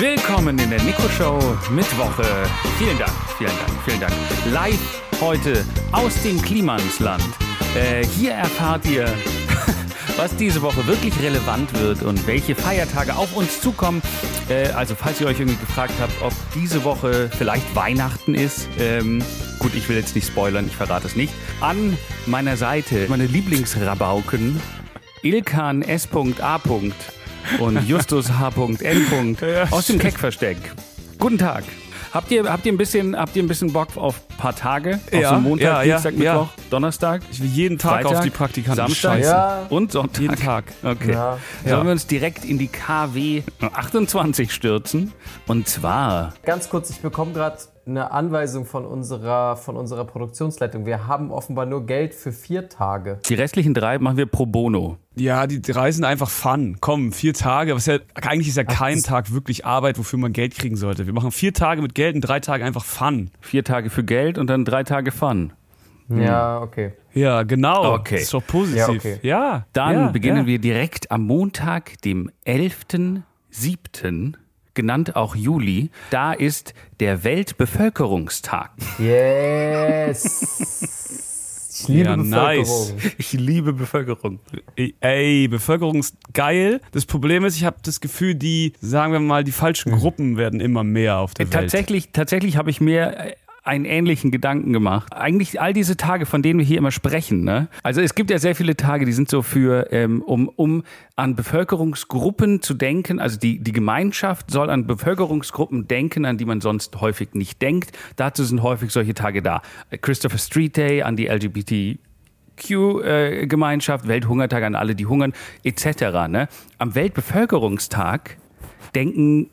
Willkommen in der Nico Show Mittwoche. Vielen Dank, vielen Dank, vielen Dank. Live heute aus dem Klimansland. Äh, hier erfahrt ihr, was diese Woche wirklich relevant wird und welche Feiertage auf uns zukommen. Äh, also falls ihr euch irgendwie gefragt habt, ob diese Woche vielleicht Weihnachten ist. Ähm, gut, ich will jetzt nicht spoilern, ich verrate es nicht. An meiner Seite meine Lieblingsrabauken Ilkan S.A. und Justus H.N. aus dem Keckversteck. Guten Tag. Habt ihr, habt ihr ein bisschen, habt ihr ein bisschen Bock auf ein paar Tage? Auf Ja, so Montag, ja, ja, Dienstag, ja. Mittwoch, Donnerstag? Ich will jeden Tag Freitag, auf die Praktikanten Samstag scheißen. Ja. und Sonntag. Jeden Tag. Okay. Ja. Sollen Ja. wir uns direkt in die KW 28 stürzen? Und zwar Ganz kurz, ich bekomme gerade eine Anweisung von unserer, von unserer Produktionsleitung. Wir haben offenbar nur Geld für vier Tage. die restlichen drei machen wir pro bono. Ja, die drei sind einfach Fun. Komm, vier Tage. Was ja, eigentlich ist ja kein Tag wirklich Arbeit, wofür man Geld kriegen sollte. Wir machen vier Tage mit Geld und drei Tage einfach Fun. Vier Tage für Geld und dann drei Tage Fun. Ja, okay. Ja, genau. Okay. Das ist doch positiv. Ja, okay. Ja, Dann ja, beginnen ja. wir direkt am Montag, dem 11.07., genannt auch Juli. Da ist der Weltbevölkerungstag. Yes. Ich liebe Ja, nice. Bevölkerung. Ich liebe Bevölkerung. Ey, Bevölkerung ist geil. Das Problem ist, ich habe das Gefühl, die, sagen wir mal, die falschen Gruppen werden immer mehr auf der Welt. Tatsächlich, tatsächlich habe ich mir äh, einen ähnlichen Gedanken gemacht. Eigentlich all diese Tage, von denen wir hier immer sprechen. Ne? Also es gibt ja sehr viele Tage, die sind so für, ähm, um, um an Bevölkerungsgruppen zu denken. Also die, die Gemeinschaft soll an Bevölkerungsgruppen denken, an die man sonst häufig nicht denkt. Dazu sind häufig solche Tage da. Äh, Christopher Street Day an die LGBT Q-Gemeinschaft, Welthungertag an alle, die hungern, etc. Ne? Am Weltbevölkerungstag denken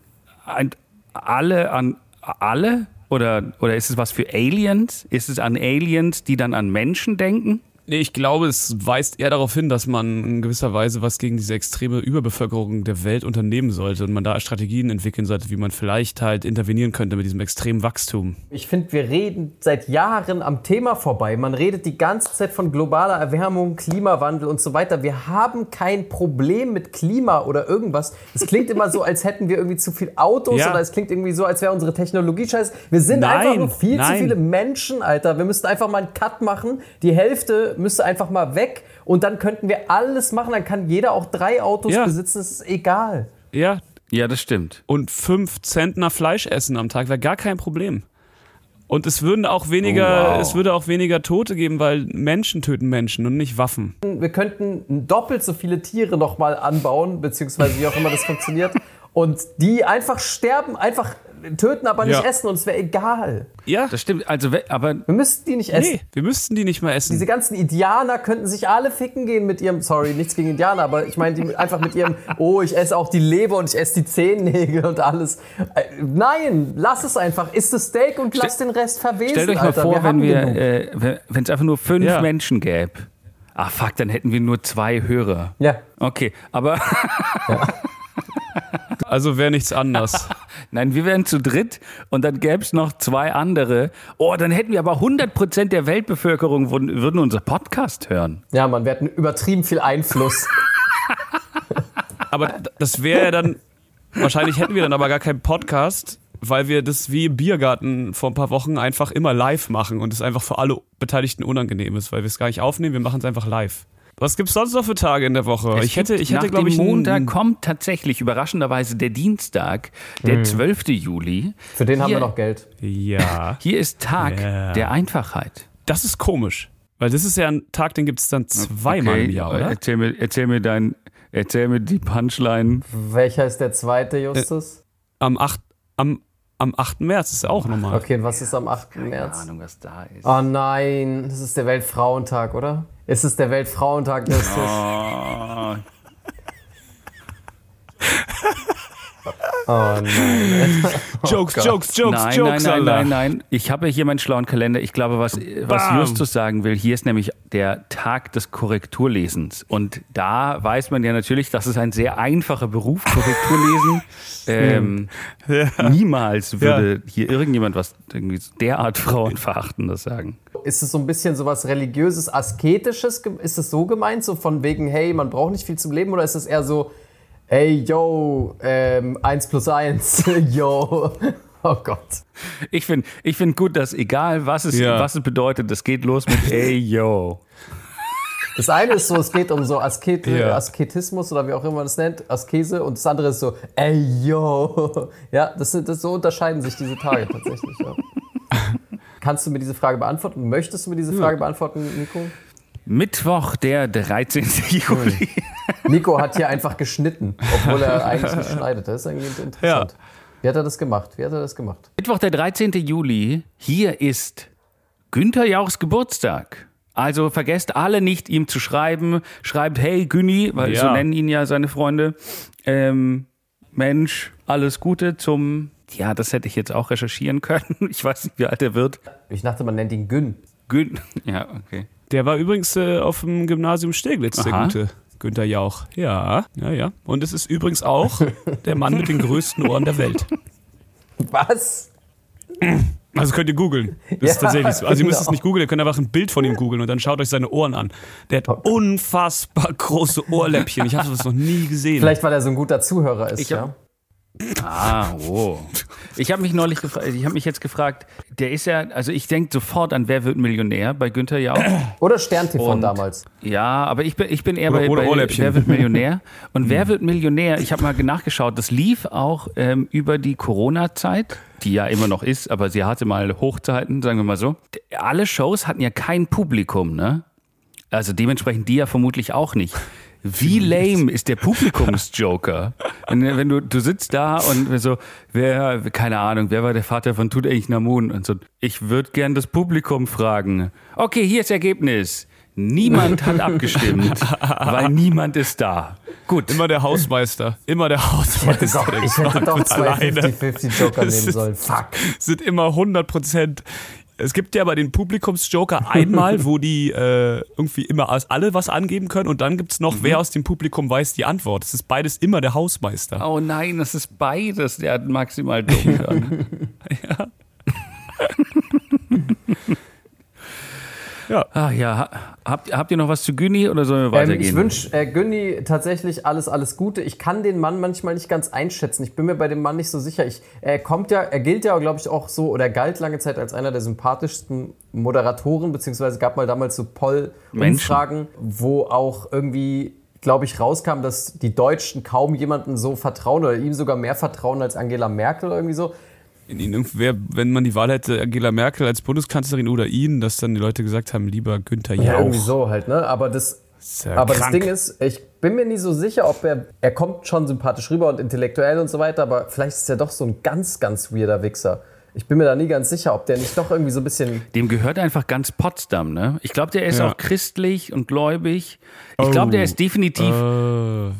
alle an alle? Oder, oder ist es was für Aliens? Ist es an Aliens, die dann an Menschen denken? Nee, ich glaube, es weist eher darauf hin, dass man in gewisser Weise was gegen diese extreme Überbevölkerung der Welt unternehmen sollte und man da Strategien entwickeln sollte, wie man vielleicht halt intervenieren könnte mit diesem extremen Wachstum. Ich finde, wir reden seit Jahren am Thema vorbei. Man redet die ganze Zeit von globaler Erwärmung, Klimawandel und so weiter. Wir haben kein Problem mit Klima oder irgendwas. Es klingt immer so, als hätten wir irgendwie zu viel Autos Ja. oder es klingt irgendwie so, als wäre unsere Technologie scheiße. Wir sind Nein, einfach nur viel nein. zu viele Menschen, Alter. Wir müssten einfach mal einen Cut machen. Die Hälfte müsste einfach mal weg und dann könnten wir alles machen. Dann kann jeder auch drei Autos Ja. besitzen. Das ist egal. Ja, Ja, das stimmt. und fünf Zentner Fleisch essen am Tag wäre gar kein Problem. Und es würden auch weniger, Oh, wow. es würde auch weniger Tote geben, weil Menschen töten Menschen und nicht Waffen. wir könnten doppelt so viele Tiere nochmal anbauen, beziehungsweise wie auch immer das funktioniert. Und die einfach sterben, einfach töten, aber nicht Ja. essen und es wäre egal. Ja, Das stimmt. Also, aber Wir müssten die nicht essen. nee, wir müssten die nicht mehr essen. Diese ganzen Indianer könnten sich alle ficken gehen mit ihrem, sorry, nichts gegen Indianer, aber ich meine, die einfach mit ihrem, oh, ich esse auch die Leber und ich esse die Zehennägel und alles. Äh, Nein, lass es einfach. Isst das Steak und lass den Rest verwesen, stellt euch mal Alter. vor, wir wenn haben wir, äh, wenn es einfach nur fünf Ja. Menschen gäbe. Ah, fuck, dann hätten wir nur zwei Hörer. Ja. Okay, aber Also wäre nichts anders. nein, wir wären zu dritt und dann gäbe es noch zwei andere. Oh, dann hätten wir aber 100% der Weltbevölkerung würden, würden unser Podcast hören. ja, man, wir hatten übertrieben viel Einfluss. Aber das wäre ja dann, wahrscheinlich hätten wir dann aber gar keinen Podcast, weil wir das wie im Biergarten vor ein paar Wochen einfach immer live machen und es einfach für alle Beteiligten unangenehm ist, weil wir es gar nicht aufnehmen, wir machen es einfach live. Was gibt's sonst noch für Tage in der Woche? Es ich hätte, gibt ich hätte, glaube ich, Montag kommt tatsächlich überraschenderweise der Dienstag, der 12. Juli. Für den haben Hier- wir noch Geld. Ja, Hier ist Tag Ja. der Einfachheit. das ist komisch, weil das ist ja ein Tag, den gibt's dann zweimal im Jahr, oder? Erzähl mir, erzähl mir dein, erzähl mir die Punchline. Welcher ist der zweite, Justus? Am 8. Am, am 8. März ist auch nochmal. Okay, und was ist am 8. Keine März? Ahnung, was da ist. Oh nein, das ist der Weltfrauentag, oder? Ist es der Weltfrauentag, Justus? Oh nein. Jokes, Jokes, Jokes, nein, Jokes, nein, nein, nein, nein. Ich habe hier meinen schlauen Kalender. Ich glaube, was, was. Justus sagen will, hier ist nämlich der Tag des Korrekturlesens. Und da weiß man ja natürlich, das ist ein sehr einfacher Beruf, Korrekturlesen. ähm, Niemals würde hier irgendjemand was irgendwie derart Frauenverachtendes sagen. Ist es so ein bisschen so was religiöses, asketisches? Ist es so gemeint, so von wegen, hey, man braucht nicht viel zum Leben? Oder ist es eher so, Ey, yo, ähm, 1 plus 1, yo. Oh Gott. Ich finde ich find gut, dass egal was es, Ja. was es bedeutet, das geht los mit Ey, yo. Das eine ist so, es geht um so Asket Ja. Asketismus oder wie auch immer man das nennt, Askese. Und das andere ist so, ey, yo. Ja, das sind, das, so unterscheiden sich diese Tage tatsächlich. Ja. Kannst du mir diese Frage beantworten? Möchtest du mir diese Frage beantworten, Nico? Mittwoch, der 13. Juli. Nico hat hier einfach geschnitten, obwohl er eigentlich nicht schneidet. Das ist irgendwie interessant. Wie hat er das gemacht? Wie hat er das gemacht? Mittwoch, der 13. Juli. Hier ist Günther Jauchs Geburtstag. Also vergesst alle nicht, ihm zu schreiben. Schreibt, hey Günni, weil Ja. so nennen ihn ja seine Freunde. Ähm, Mensch, alles Gute zum. Ja, das hätte ich jetzt auch recherchieren können. Ich weiß nicht, wie alt er wird. Ich dachte, man nennt ihn Gün. Gün. Ja, okay. Der war übrigens äh, auf dem Gymnasium Steglitz, der Aha. gute Günther Jauch. Ja, ja, ja. Und es ist übrigens auch der Mann mit den größten Ohren der Welt. Was? Also könnt ihr googeln. Das ist Ja, tatsächlich so. Also ihr müsst es genau. nicht googeln, ihr könnt einfach ein Bild von ihm googeln und dann schaut euch seine Ohren an. Der hat unfassbar große Ohrläppchen. Ich habe das noch nie gesehen. Vielleicht, weil er so ein guter Zuhörer ist, Ich ja. Ah, oh. Ich habe mich neulich gefragt, ich habe mich jetzt gefragt, der ist ja, also ich denke sofort an Wer wird Millionär bei Günther Jauch. Oder Stern TV Und- damals. Ja, aber ich bin, ich bin eher Oder- bei, oder bei. Wer wird Millionär. Und Wer wird Millionär, ich habe mal nachgeschaut, das lief auch ähm, über die Corona-Zeit, die ja immer noch ist, aber sie hatte mal Hochzeiten, sagen wir mal so. Alle Shows hatten ja kein Publikum, ne? Also dementsprechend die ja vermutlich auch nicht. Wie lame ist der Publikumsjoker? Wenn, wenn du, du sitzt da und so, wer, keine Ahnung, wer war der Vater von Tutanchamun? Und so, ich würde gern das Publikum fragen. Okay, hier ist Ergebnis. Niemand hat abgestimmt, weil niemand ist da. Gut. Immer der Hausmeister. Immer der Hausmeister. Doch, der ich hätte doch zwei alleine. 50-50 Joker nehmen sollen. Fuck. sind immer 100 Prozent. Es gibt ja bei den Publikumsjoker einmal, wo die äh, irgendwie immer alle was angeben können und dann gibt's noch, wer aus dem Publikum weiß die Antwort. Es ist beides immer der Hausmeister. Oh nein, das ist beides. Der hat maximal dumm dann. Ja. Ah ja, ha- habt, habt ihr noch was zu Güni oder sollen wir Ähm, weitergehen? ich wünsche äh, Günni tatsächlich alles, alles Gute. Ich kann den Mann manchmal nicht ganz einschätzen. Ich bin mir bei dem Mann nicht so sicher. Ich, er kommt ja, er gilt ja, glaube ich, auch so oder galt lange Zeit als einer der sympathischsten Moderatoren, beziehungsweise gab mal damals so Poll-Umfragen, wo auch irgendwie, glaube ich, rauskam, dass die Deutschen kaum jemanden so vertrauen oder ihm sogar mehr vertrauen als Angela Merkel oder irgendwie so. In ihn, irgend- wer, wenn man die Wahl hätte, Angela Merkel als Bundeskanzlerin oder ihn, dass dann die Leute gesagt haben, lieber Günther Ja, Jauch. irgendwie so halt, ne? Aber das, ja aber krank. das Ding ist, ich bin mir nie so sicher, ob er, er kommt schon sympathisch rüber und intellektuell und so weiter, aber vielleicht ist er doch so ein ganz, ganz weirder Wichser. Ich bin mir da nie ganz sicher, ob der nicht doch irgendwie so ein bisschen. Dem gehört einfach ganz Potsdam, ne? Ich glaube, der ist Ja. auch christlich und gläubig. Ich glaube, der ist definitiv, Äh,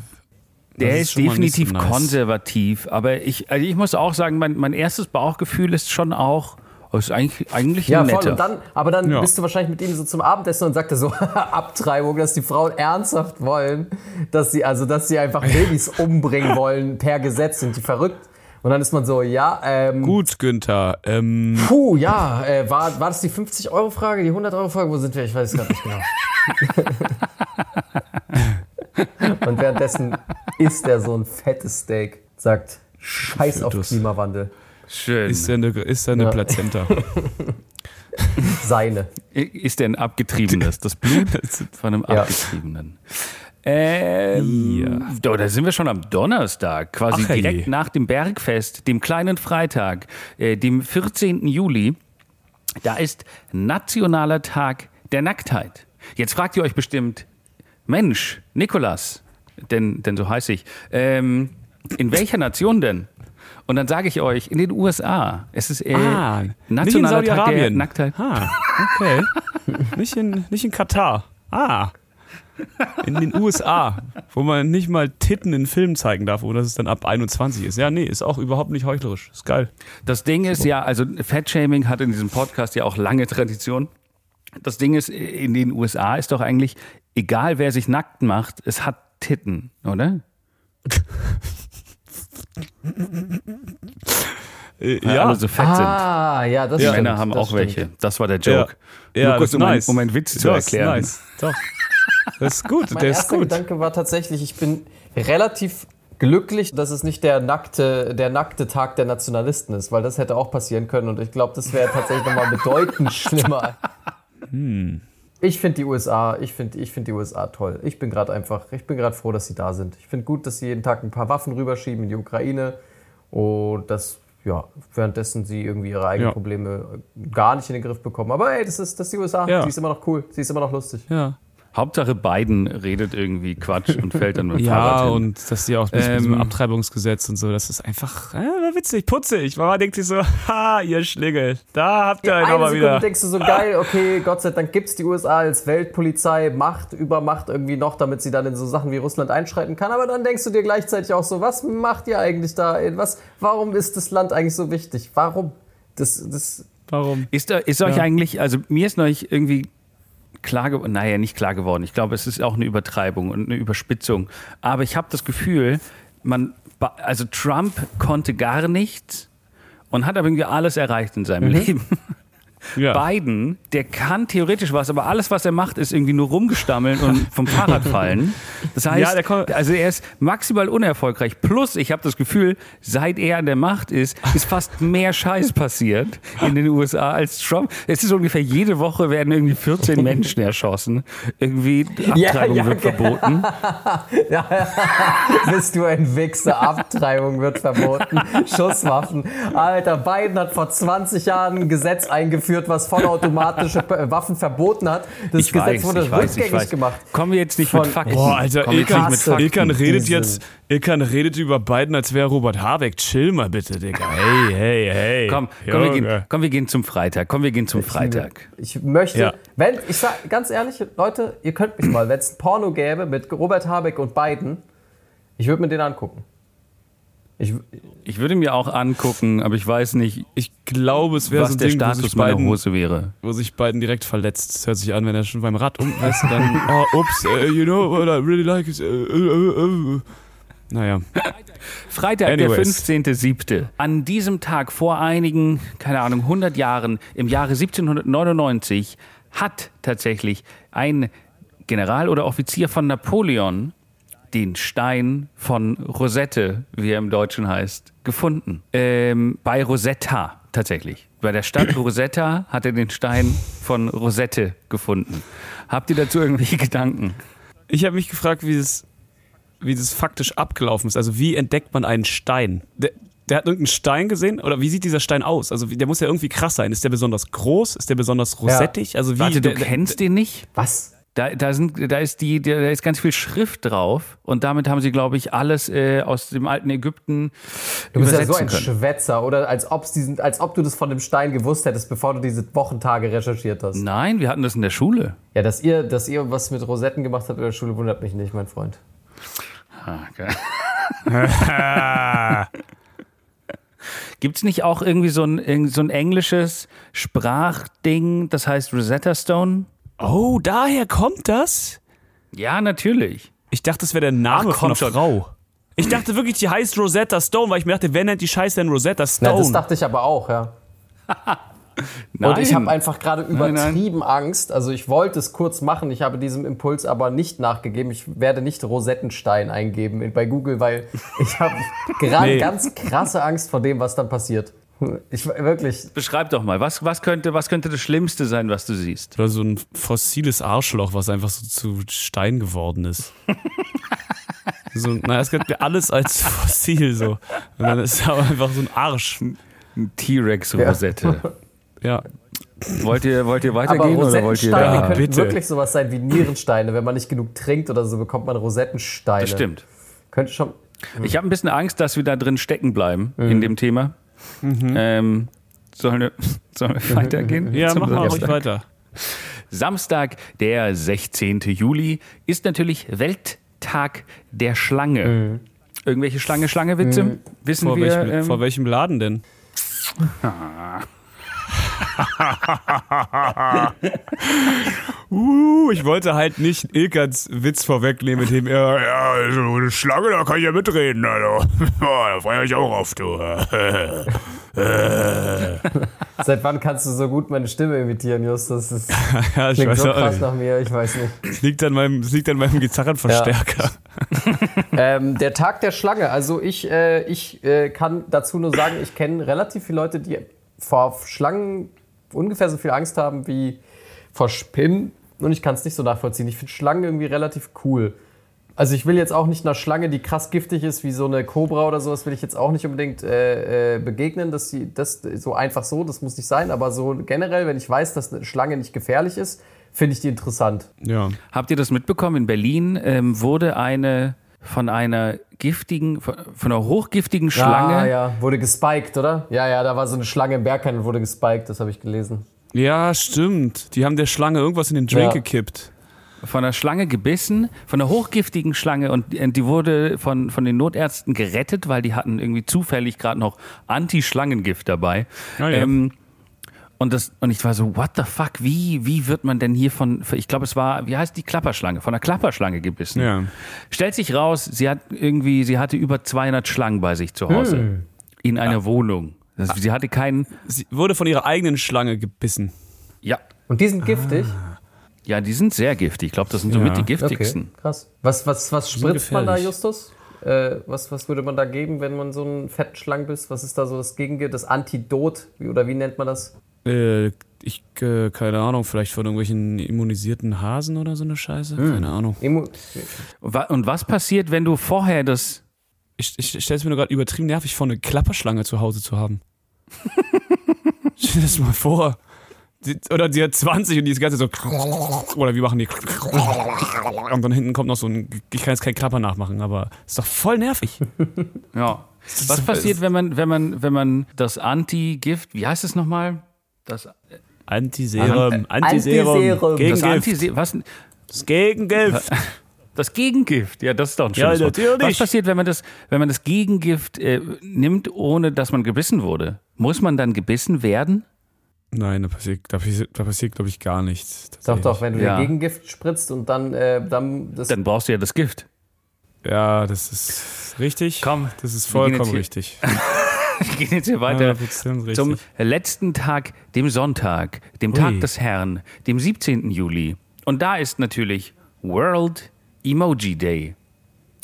der ist, ist definitiv nice. konservativ. Aber ich, also ich muss auch sagen, mein, mein erstes Bauchgefühl ist schon auch, oh, ist eigentlich, eigentlich Ja, voll. netter. Und dann, aber dann Ja. bist du wahrscheinlich mit ihm so zum Abendessen und sagt er so, Abtreibung, dass die Frauen ernsthaft wollen, dass sie, also, dass sie einfach Babys umbringen wollen per Gesetz, sind die verrückt. Und dann ist man so, ja, ähm, gut, Günther. Ähm, Puh, ja, äh, war, war das die 50-Euro-Frage, die 100-Euro-Frage? Wo sind wir? Ich weiß es gerade nicht genau. Und währenddessen isst er so ein fettes Steak, sagt Scheiß auf. Klimawandel. Schön. ist er eine, ist er eine Ja. Plazenta? Seine. Ist der ein abgetriebenes? Das Blut von einem Ja. abgetriebenen. Ähm, da, da sind wir schon am Donnerstag, quasi Ach, hey. direkt nach dem Bergfest, dem kleinen Freitag, äh, dem 14. Juli. Da ist Nationaler Tag der Nacktheit. Jetzt fragt ihr euch bestimmt, Mensch, Nikolas, denn, denn so heiße ich, ähm, in welcher Nation denn? Und dann sage ich euch, in den USA. Es ist äh, Ah, Nationaler nicht in Tag der. Nacktheit. Ah, okay. nicht, in, nicht in Katar. Ah. In den USA, wo man nicht mal Titten in Filmen zeigen darf, oder dass es dann ab 21 ist. Ja, nee, ist auch überhaupt nicht heuchlerisch. Ist geil. Das Ding ist ja, also Fettshaming hat in diesem Podcast ja auch lange Tradition. Das Ding ist, in den USA ist doch eigentlich, egal wer sich nackt macht, es hat Titten, oder? Äh, Weil alle so fett Ah, ja, das sind. stimmt. Männer haben das auch stimmt. welche. Das war der Joke. Ja, Nur kurz, das ist um, nice. einen, um einen Witz zu Das ist erklären. Nice. Doch. Das ist gut, Mein der ist erster gut. Gedanke war tatsächlich, ich bin relativ glücklich, dass es nicht der nackte, der nackte Tag der Nationalisten ist, weil das hätte auch passieren können und ich glaube, das wäre tatsächlich nochmal bedeutend schlimmer. Hm. Ich finde die USA, ich finde ich find die USA toll. Ich bin gerade einfach, ich bin gerade froh, dass sie da sind. Ich finde gut, dass sie jeden Tag ein paar Waffen rüberschieben in die Ukraine und dass ja, währenddessen sie irgendwie ihre eigenen ja. Probleme gar nicht in den Griff bekommen. Aber ey, das ist, das ist die USA. Ja. Sie ist immer noch cool. Sie ist immer noch lustig. Ja. Hauptsache Biden redet irgendwie Quatsch und fällt dann mit ja, Fahrrad hin. und dass die auch mit ähm, diesem Abtreibungsgesetz und so, das ist einfach äh, witzig, putzig. Mama denkt sich so, ha, ihr Schlingel, da habt ihr ja, einen nochmal wieder. denkst du so, geil, okay, Gott sei Dank gibt es die USA als Weltpolizei, Macht über Macht irgendwie noch, damit sie dann in so Sachen wie Russland einschreiten kann. Aber dann denkst du dir gleichzeitig auch so, was macht ihr eigentlich da? Was, warum ist das Land eigentlich so wichtig? Warum? Das, das Warum? Ist, ist euch ja. eigentlich, also mir ist neulich irgendwie klar geworden, naja, nicht klar geworden. Ich glaube, es ist auch eine Übertreibung und eine Überspitzung. Aber ich habe das Gefühl, man, also Trump konnte gar nichts und hat aber irgendwie alles erreicht in seinem mhm. Leben. Ja. Biden, der kann theoretisch was, aber alles, was er macht, ist irgendwie nur rumgestammeln und vom Fahrrad fallen. Das heißt, ja, also er ist maximal unerfolgreich. Plus, ich habe das Gefühl, seit er an der Macht ist, ist fast mehr Scheiß passiert in den USA als Trump. Es ist ungefähr jede Woche werden irgendwie 14 Menschen erschossen. Irgendwie Abtreibung ja, ja, wird verboten. Ja, Bist du ein Wichser? Abtreibung wird verboten. Schusswaffen. Alter, Biden hat vor 20 Jahren ein Gesetz eingeführt eingeführt, was vollautomatische Waffen verboten hat. Das ich Gesetz weiß, wurde rückgängig weiß, gemacht. Kommen wir jetzt nicht Von, mit Fakten. Boah, Alter, Ilkan, Ilkan redet jetzt, Ilkan redet über Biden, als wäre Robert Habeck. Chill mal bitte, Digga. Hey, hey, hey. Komm, komm, wir gehen, komm, wir gehen zum Freitag. Komm, wir gehen zum Freitag. Ich, ich möchte, ja. wenn, ich sag ganz ehrlich, Leute, ihr könnt mich mal, wenn es ein Porno gäbe mit Robert Habeck und Biden, ich würde mir den angucken. Ich, ich würde mir auch angucken, aber ich weiß nicht. Ich glaube, es wäre so ein der Ding, Status meiner Hose wäre. Wo sich beiden direkt verletzt. Das hört sich an, wenn er schon beim Rad um ist, dann, oh, ups, uh, you know what I really like is. Uh, uh, naja. Freitag, Anyways. der 15.07. An diesem Tag vor einigen, keine Ahnung, 100 Jahren, im Jahre 1799, hat tatsächlich ein General oder Offizier von Napoleon den Stein von Rosette, wie er im Deutschen heißt, gefunden. Ähm, bei Rosetta tatsächlich. Bei der Stadt Rosetta hat er den Stein von Rosette gefunden. Habt ihr dazu irgendwelche Gedanken? Ich habe mich gefragt, wie das, wie das faktisch abgelaufen ist. Also wie entdeckt man einen Stein? Der, der hat irgendeinen Stein gesehen oder wie sieht dieser Stein aus? Also der muss ja irgendwie krass sein. Ist der besonders groß? Ist der besonders rosettig? Ja. Also wie? Warte, du der, kennst den nicht? Was? Da, da, sind, da, ist die, da ist ganz viel Schrift drauf und damit haben sie, glaube ich, alles äh, aus dem alten Ägypten Du bist ja so ein können. Schwätzer, oder? Als, ob's diesen, als ob du das von dem Stein gewusst hättest, bevor du diese Wochentage recherchiert hast. Nein, wir hatten das in der Schule. Ja, dass ihr, dass ihr was mit Rosetten gemacht habt in der Schule, wundert mich nicht, mein Freund. Okay. Gibt es nicht auch irgendwie so ein, so ein englisches Sprachding, das heißt Rosetta Stone? Oh, daher kommt das? Ja, natürlich. Ich dachte, das wäre der Name Ach, von einer Frau. Ich dachte wirklich, die heißt Rosetta Stone, weil ich mir dachte, wer nennt die Scheiße denn Rosetta Stone? Ja, das dachte ich aber auch, ja. Und ich habe einfach gerade übertrieben nein, nein. Angst. Also ich wollte es kurz machen, ich habe diesem Impuls aber nicht nachgegeben. Ich werde nicht Rosettenstein eingeben bei Google, weil ich habe gerade nee. ganz krasse Angst vor dem, was dann passiert. Ich wirklich. Beschreib doch mal, was, was, könnte, was könnte das Schlimmste sein, was du siehst? Oder so ein fossiles Arschloch, was einfach so zu Stein geworden ist. so, naja, es könnte alles als fossil so. Und dann ist aber einfach so ein Arsch. Ein T-Rex-Rosette. Ja. Wollt ihr, wollt ihr weitergehen oder wollt ihr ja, könnten bitte. wirklich sowas sein wie Nierensteine. Wenn man nicht genug trinkt oder so, bekommt man Rosettensteine. Das stimmt. Könnte schon. Ich habe ein bisschen Angst, dass wir da drin stecken bleiben mhm. in dem Thema. Mhm. Ähm, sollen, wir, sollen wir weitergehen? Ja, mach mal ruhig weiter. Samstag, der 16. Juli, ist natürlich Welttag der Schlange. Mhm. Irgendwelche Schlange-Schlange-Witze? Mhm. Wissen vor wir. Welchem, ähm, vor welchem Laden denn? uh, ich wollte halt nicht Ilkans Witz vorwegnehmen, mit dem er, ja, so eine Schlange, da kann ich ja mitreden, also. da freue ich auch auf, du. Seit wann kannst du so gut meine Stimme imitieren, Justus? Das ja, ich klingt weiß so krass nach mir, ich weiß nicht. Es liegt an meinem, es liegt an meinem Gitarrenverstärker. Ja. ähm, der Tag der Schlange. Also ich, äh, ich äh, kann dazu nur sagen, ich kenne relativ viele Leute, die vor Schlangen ungefähr so viel Angst haben wie vor Spinnen. Und ich kann es nicht so nachvollziehen. Ich finde Schlangen irgendwie relativ cool. Also ich will jetzt auch nicht einer Schlange, die krass giftig ist, wie so eine Kobra oder sowas, will ich jetzt auch nicht unbedingt äh, äh, begegnen. Dass sie, das so einfach so, das muss nicht sein. Aber so generell, wenn ich weiß, dass eine Schlange nicht gefährlich ist, finde ich die interessant. Ja. Habt ihr das mitbekommen? In Berlin ähm, wurde eine von einer giftigen, von, von einer hochgiftigen Schlange. Ja, ja, wurde gespiked, oder? Ja, ja, da war so eine Schlange im Berghain und wurde gespiked, das habe ich gelesen. Ja, stimmt. Die haben der Schlange irgendwas in den Drink Ja. gekippt. von einer Schlange gebissen, von einer hochgiftigen Schlange und die wurde von, von den Notärzten gerettet, weil die hatten irgendwie zufällig gerade noch Anti-Schlangengift dabei. Ah, ja. ähm, und, das, und ich war so, what the fuck, wie, wie wird man denn hier von, ich glaube, es war, wie heißt die Klapperschlange, von einer Klapperschlange gebissen. Ja. Stellt sich raus, sie hat irgendwie, sie hatte über 200 Schlangen bei sich zu Hause. In einer Wohnung. Das, sie hatte keinen, Sie wurde von ihrer eigenen Schlange gebissen. ja. Und die sind giftig? Ja, die sind sehr giftig. Ich glaube, das sind somit Ja. die giftigsten. krass. Was, was, was spritzt man da. Justus? Äh, was, was würde man da geben, wenn man so einen fetten Schlangenbiss? Was ist da so das Gegengift, das Antidot? Wie, oder wie nennt man das? Äh, ich, äh, keine Ahnung, vielleicht von irgendwelchen immunisierten Hasen oder so eine Scheiße. Keine Ahnung. Immu Wa- Und was passiert, wenn du vorher das Ich, ich stelle es mir nur gerade übertrieben nervig vor, eine Klapperschlange zu Hause zu haben. Stell dir das mal vor. Die, oder die hat 20 und die ist ganze so. Oder wie machen die? Und dann hinten kommt noch so ein. Ich kann jetzt kein Klapper nachmachen, aber ist doch voll nervig. Ja. Was passiert, wenn man, wenn man, wenn man das Antigift, wie heißt es nochmal? Das, Antiserum, Antiserum. Antiserum, das Gegengift. Anti was? Das Gegengift. Das Gegengift, ja, das ist doch ein Ja, schönes Wort. natürlich. Was passiert, wenn man das, wenn man das Gegengift äh, nimmt, ohne dass man gebissen wurde? Muss man dann gebissen werden? Nein, da passiert, da passiert, da passiert glaube ich, gar nichts. Doch, doch, wenn du Ja. dir Gegengift spritzt und dann, äh, dann das Dann brauchst du ja das Gift. Ja, das ist richtig. Komm, das ist vollkommen richtig. Wir gehen jetzt hier weiter 100% richtig. zum letzten Tag, dem Sonntag, dem Ui. Tag des Herrn, dem 17. Juli. Und da ist natürlich World Emoji Day.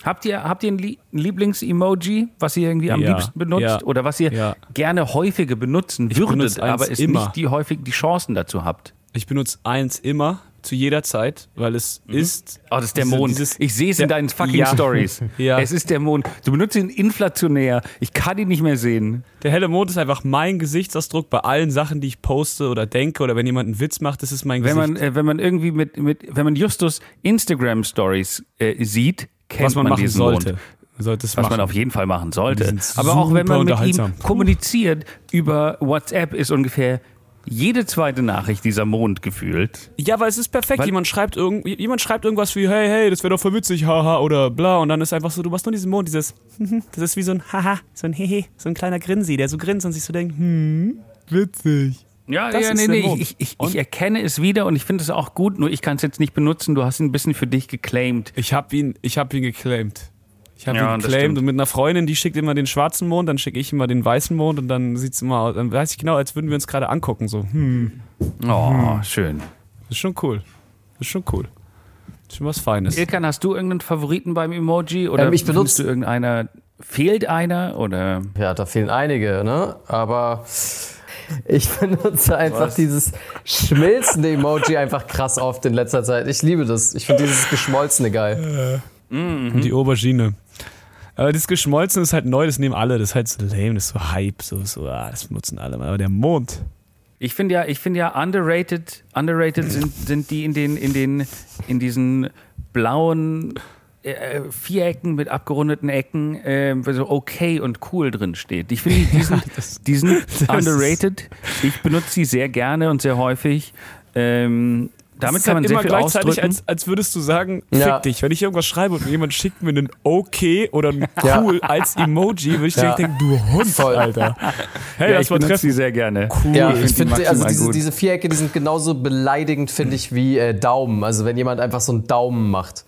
Habt ihr, habt ihr ein Lie- ein Lieblings-Emoji, was ihr irgendwie am Ja, liebsten benutzt? ja, Oder was ihr ja. gerne häufiger benutzen würdet, aber es immer. nicht die häufig die Chancen dazu habt? Ich benutze eins immer, zu jeder Zeit, weil es ist. Oh, das ist der Mond. dieses- ich sehe es in deinen fucking Ja. Stories. Ja. Es ist der Mond. Du benutzt ihn inflationär. Ich kann ihn nicht mehr sehen. Der helle Mond ist einfach mein Gesichtsausdruck bei allen Sachen, die ich poste oder denke oder wenn jemand einen Witz macht, das ist mein Wenn Gesicht. man, äh, wenn man irgendwie mit, mit, wenn man Justus Instagram Stories äh, sieht, kennt was man, man, machen diesen sollte. Mond. Was machen. man auf jeden Fall machen sollte. Aber auch wenn man mit ihm kommuniziert über WhatsApp, ist ungefähr jede zweite Nachricht dieser Mond gefühlt. ja, weil es ist perfekt. Weil- jemand, schreibt irgend, jemand schreibt irgendwas wie, hey, hey, das wäre doch voll witzig, haha, oder bla. Und dann ist einfach so, du machst nur diesen Mond, dieses, das ist wie so ein Haha, so ein Hehe, so ein kleiner Grinsi, der so grinst und sich so denkt, hm, witzig. Ja, Das ja ist nee, nee, ich, ich, ich erkenne es wieder und ich finde es auch gut, nur ich kann es jetzt nicht benutzen. Du hast ihn ein bisschen für dich geclaimed. Ich habe ihn, ich habe ihn geclaimed. Ich habe Ja, geclaimed und mit einer Freundin, die schickt immer den schwarzen Mond, dann schicke ich immer den weißen Mond und dann sieht's immer aus, dann weiß ich genau, als würden wir uns gerade angucken, so, hm, Oh, schön. das ist schon cool. Das ist schon cool. Das ist schon was Feines. Ilkan, hast du irgendeinen Favoriten beim Emoji? Oder Ähm, ich findest benutze- du irgendeiner, fehlt einer? Oder Ja, da fehlen einige, ne? Aber ich benutze einfach dieses schmilzende Emoji einfach krass oft in letzter Zeit. Ich liebe das. Ich finde dieses geschmolzene geil. Und die Aubergine. Aber das Geschmolzene ist halt neu, das nehmen alle, das ist halt so lame, das ist so Hype, so, so ah, das benutzen alle. Aber der Mond, Ich finde ja, ich finde ja underrated, underrated sind, sind die in den, in den, in diesen blauen äh, Vierecken mit abgerundeten Ecken, äh, wo so okay und cool drin steht. Ich finde, die sind, die sind underrated. Ich benutze sie sehr gerne und sehr häufig. Ähm, damit das ist kann man halt sehr immer viel gleichzeitig, ausdrücken. als, als würdest du sagen, fick Ja. dich. Wenn ich irgendwas schreibe und jemand schickt mir einen okay oder ein Ja. cool als Emoji, würde ich Ja. direkt denken, du Hund, Voll. Alter. Hey, ja, lass ich benutze treffen. sie sehr gerne. Ja, Ich ich find die finde, also diese, diese Vierecke, die sind genauso beleidigend, finde ich, wie äh, Daumen. Also wenn jemand einfach so einen Daumen macht.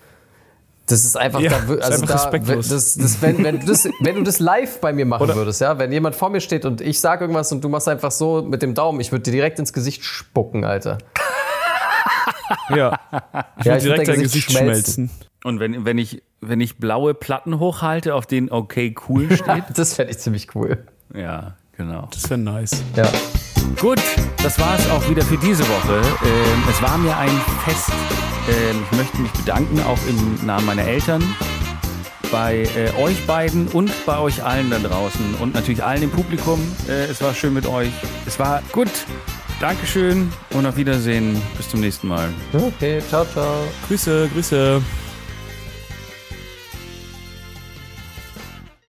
Das ist einfach, Ja, da, also einfach da, respektlos. das, das, wenn, wenn, du das, wenn du das live bei mir machen würdest, ja, wenn jemand vor mir steht und ich sage irgendwas und du machst einfach so mit dem Daumen, ich würde dir direkt ins Gesicht spucken, Alter. Ja, ich Ja, will ich direkt dein Gesicht Gesicht schmelzen. Und wenn, wenn ich wenn ich blaue Platten hochhalte, auf denen okay cool steht. das fände ich ziemlich cool. ja, genau. Das wäre nice. Ja. Gut, das war es auch wieder für diese Woche. Ähm, es war mir ein Fest. Ähm, ich möchte mich bedanken, auch im Namen meiner Eltern, bei äh, euch beiden und bei euch allen da draußen und natürlich allen im Publikum. Äh, es war schön mit euch. Es war gut. Dankeschön und auf Wiedersehen. Bis zum nächsten Mal. Okay, ciao, ciao. Grüße, Grüße.